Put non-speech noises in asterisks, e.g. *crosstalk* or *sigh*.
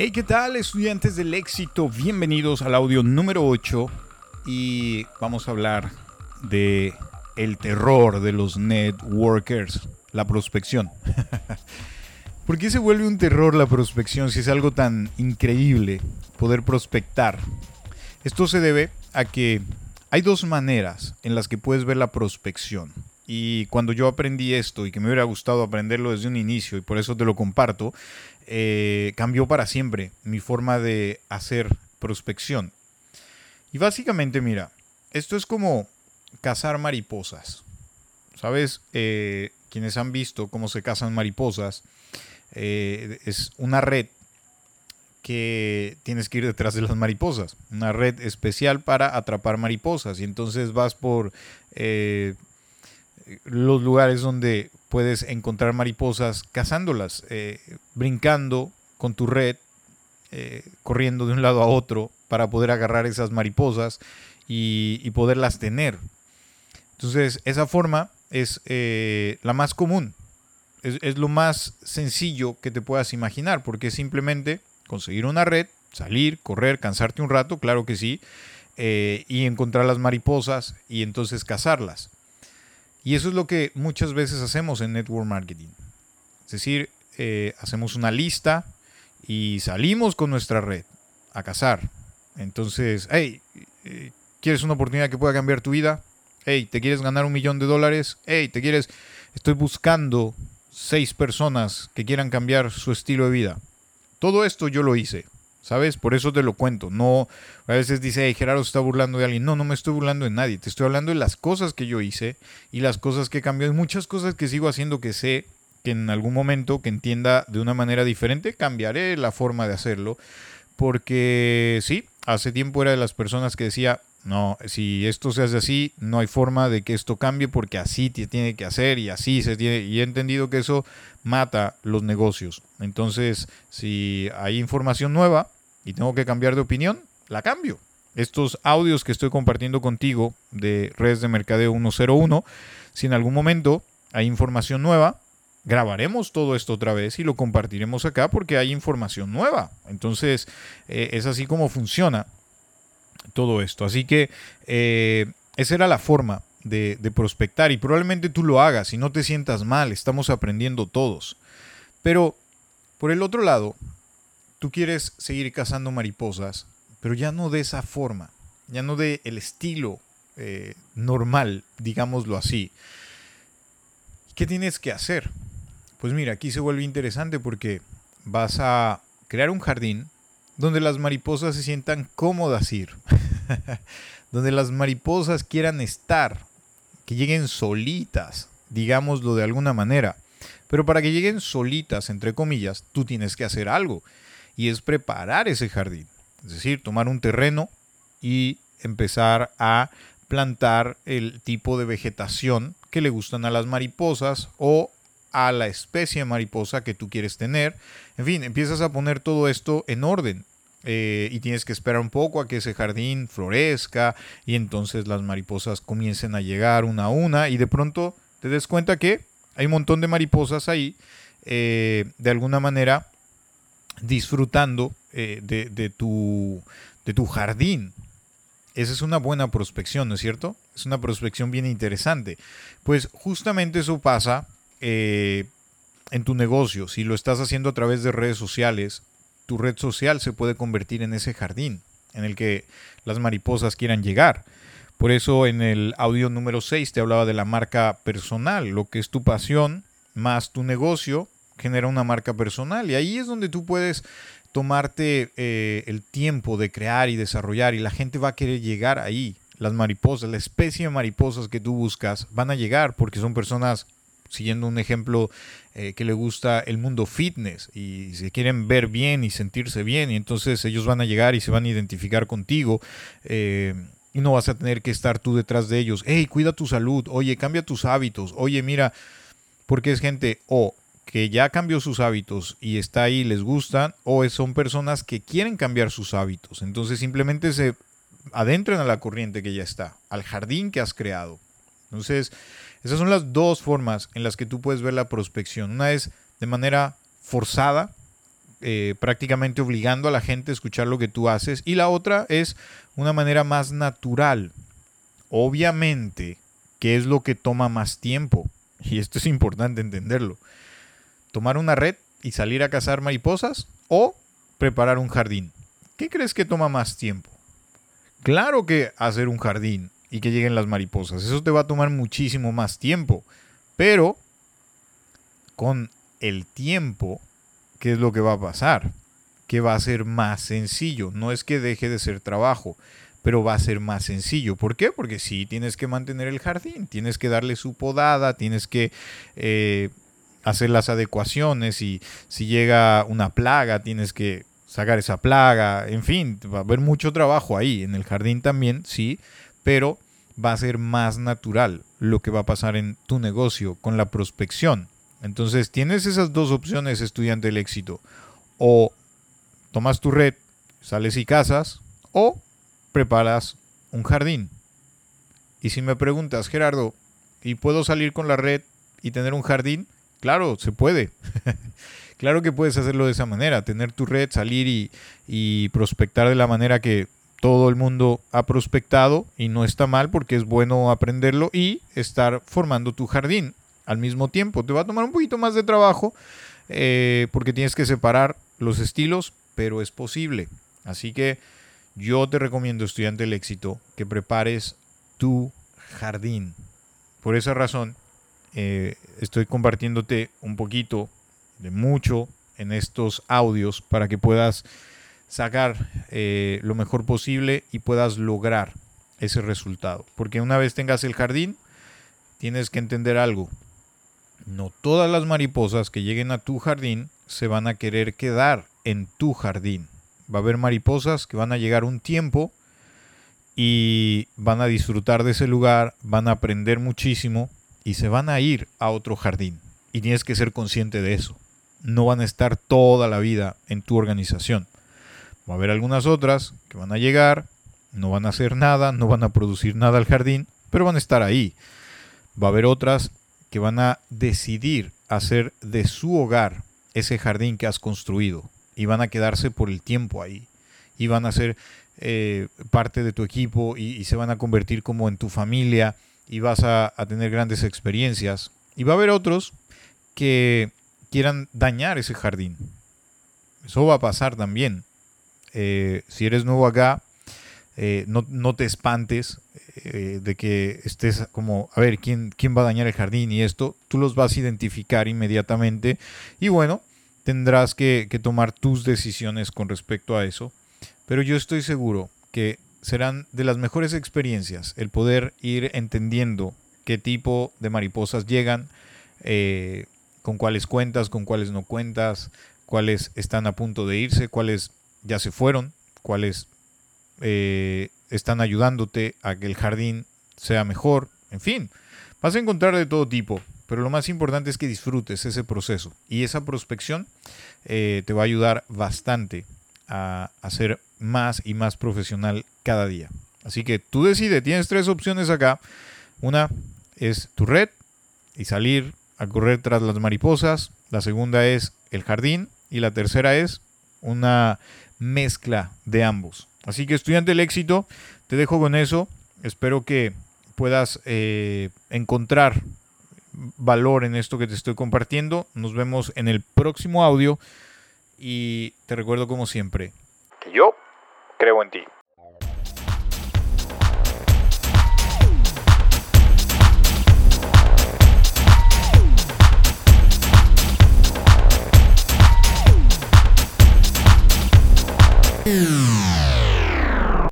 Hey, ¿qué tal estudiantes del éxito? Bienvenidos al audio número 8 y vamos a hablar de el terror de los networkers, la prospección. *laughs* ¿Por qué se vuelve un terror la prospección si es algo tan increíble poder prospectar? Esto se debe a que hay dos maneras en las que puedes ver la prospección. Y cuando yo aprendí esto y que me hubiera gustado aprenderlo desde un inicio y por eso te lo comparto, eh, cambió para siempre mi forma de hacer prospección. Y básicamente, mira, esto es como cazar mariposas. ¿Sabes? Eh, quienes han visto cómo se cazan mariposas, eh, es una red que tienes que ir detrás de las mariposas. Una red especial para atrapar mariposas. Y entonces vas por los lugares donde puedes encontrar mariposas cazándolas, eh, brincando con tu red, eh, corriendo de un lado a otro para poder agarrar esas mariposas y, poderlas tener. Entonces, esa forma es eh, la más común. Es, es, lo más sencillo que te puedas imaginar, porque es simplemente conseguir una red, salir, correr, cansarte un rato, claro que sí, y encontrar las mariposas y entonces cazarlas. Y eso es lo que muchas veces hacemos en network marketing. Es decir, eh, hacemos una lista y salimos con nuestra red a cazar. Entonces, hey, eh, ¿quieres una oportunidad que pueda cambiar tu vida? Hey, ¿te quieres ganar un millón de dólares? Hey, ¿te quieres? Estoy buscando seis personas que quieran cambiar su estilo de vida. Todo esto yo lo hice. ¿Sabes? Por eso te lo cuento. No, a veces dice, hey, Gerardo está burlando de alguien. No, no me estoy burlando de nadie. Te estoy hablando de las cosas que yo hice y las cosas que cambió. Y muchas cosas que sigo haciendo que sé que en algún momento que entienda de una manera diferente, cambiaré la forma de hacerlo. Porque sí, hace tiempo era de las personas que decía, no, si esto se hace así, no hay forma de que esto cambie porque así tiene que hacer y así se tiene. Y he entendido que eso mata los negocios. Entonces, si hay información nueva, y tengo que cambiar de opinión, la cambio. Estos audios que estoy compartiendo contigo de redes de mercadeo 101, si en algún momento hay información nueva, grabaremos todo esto otra vez y lo compartiremos acá porque hay información nueva. Entonces, eh, es así como funciona todo esto. Así que eh, esa era la forma de, de, prospectar y probablemente tú lo hagas y no te sientas mal, estamos aprendiendo todos. Pero, por el otro lado, tú quieres seguir cazando mariposas, pero ya no de esa forma, ya no de el estilo eh, normal, digámoslo así. ¿Qué tienes que hacer? Pues mira, aquí se vuelve interesante porque vas a crear un jardín donde las mariposas se sientan cómodas ir, *laughs* donde las mariposas quieran estar, que lleguen solitas, digámoslo de alguna manera. Pero para que lleguen solitas, entre comillas, tú tienes que hacer algo y es preparar ese jardín. Es decir, tomar un terreno y empezar a plantar el tipo de vegetación que le gustan a las mariposas o a la especie de mariposa que tú quieres tener. En fin, empiezas a poner todo esto en orden. Eh, y tienes que esperar un poco a que ese jardín florezca y entonces las mariposas comiencen a llegar una a una y de pronto te des cuenta que hay un montón de mariposas ahí eh, de alguna manera disfrutando eh, de, tu, de tu jardín. Esa es una buena prospección, ¿no es cierto? Es una prospección bien interesante. Pues justamente eso pasa eh, en tu negocio. Si lo estás haciendo a través de redes sociales, tu red social se puede convertir en ese jardín en el que las mariposas quieran llegar. Por eso en el audio número 6 te hablaba de la marca personal, lo que es tu pasión más tu negocio genera una marca personal y ahí es donde tú puedes tomarte eh, el tiempo de crear y desarrollar y la gente va a querer llegar ahí. Las mariposas, la especie de mariposas que tú buscas van a llegar porque son personas, siguiendo un ejemplo eh, que le gusta el mundo fitness y se quieren ver bien y sentirse bien y entonces ellos van a llegar y se van a identificar contigo. Eh, y no vas a tener que estar tú detrás de ellos. Hey, cuida tu salud. Oye, cambia tus hábitos. Oye, mira, porque es gente o que ya cambió sus hábitos y está ahí, les gustan, o son personas que quieren cambiar sus hábitos. Entonces simplemente se adentran a la corriente que ya está, al jardín que has creado. Entonces, esas son las dos formas en las que tú puedes ver la prospección. Una es de manera forzada, eh, prácticamente obligando a la gente a escuchar lo que tú haces. Y la otra es una manera más natural. Obviamente, ¿qué es lo que toma más tiempo? Y esto es importante entenderlo. Tomar una red y salir a cazar mariposas o preparar un jardín. ¿Qué crees que toma más tiempo? Claro que hacer un jardín y que lleguen las mariposas. Eso te va a tomar muchísimo más tiempo. Pero con el tiempo, ¿qué es lo que va a pasar? Que va a ser más sencillo. No es que deje de ser trabajo, pero va a ser más sencillo. ¿Por qué? Porque sí tienes que mantener el jardín, tienes que darle su podada, tienes que eh, hacer las adecuaciones y si llega una plaga, tienes que sacar esa plaga. En fin, va a haber mucho trabajo ahí. En el jardín también, sí, pero va a ser más natural lo que va a pasar en tu negocio con la prospección. Entonces tienes esas dos opciones, estudiante del éxito. O tomas tu red, sales y casas, o preparas un jardín. Y si me preguntas, Gerardo, ¿y puedo salir con la red y tener un jardín? Claro, se puede. *laughs* claro que puedes hacerlo de esa manera, tener tu red, salir y, y prospectar de la manera que todo el mundo ha prospectado y no está mal porque es bueno aprenderlo y estar formando tu jardín al mismo tiempo. Te va a tomar un poquito más de trabajo eh, porque tienes que separar los estilos, pero es posible. Así que yo te recomiendo, estudiante del éxito, que prepares tu jardín. Por esa razón, eh, estoy compartiéndote un poquito de mucho en estos audios para que puedas sacar eh, lo mejor posible y puedas lograr ese resultado. Porque una vez tengas el jardín, tienes que entender algo. No todas las mariposas que lleguen a tu jardín se van a querer quedar en tu jardín. Va a haber mariposas que van a llegar un tiempo y van a disfrutar de ese lugar, van a aprender muchísimo y se van a ir a otro jardín. Y tienes que ser consciente de eso. No van a estar toda la vida en tu organización. Va a haber algunas otras que van a llegar, no van a hacer nada, no van a producir nada al jardín, pero van a estar ahí. Va a haber otras que van a decidir hacer de su hogar ese jardín que has construido y van a quedarse por el tiempo ahí y van a ser eh, parte de tu equipo y, se van a convertir como en tu familia y vas a tener grandes experiencias. Y va a haber otros que quieran dañar ese jardín. Eso va a pasar también. Eh, si eres nuevo acá, eh, no, te espantes eh, de que estés como, a ver, ¿quién, ¿quién va a dañar el jardín y esto? Tú los vas a identificar inmediatamente y bueno, tendrás que, que tomar tus decisiones con respecto a eso. Pero yo estoy seguro que serán de las mejores experiencias el poder ir entendiendo qué tipo de mariposas llegan, con cuáles cuentas, con cuáles no cuentas, cuáles están a punto de irse, cuáles ya se fueron, cuáles eh, están ayudándote a que el jardín sea mejor, en fin, vas a encontrar de todo tipo, pero lo más importante es que disfrutes ese proceso y esa prospección eh, te va a ayudar bastante a, a ser más y más profesional cada día. Así que tú decides, tienes tres opciones acá. Una es tu red y salir a correr tras las mariposas. La segunda es el jardín y la tercera es una mezcla de ambos. Así que estudiante del éxito, te dejo con eso. Espero que puedas eh, encontrar valor en esto que te estoy compartiendo. Nos vemos en el próximo audio y te recuerdo como siempre que yo creo en ti. Mm.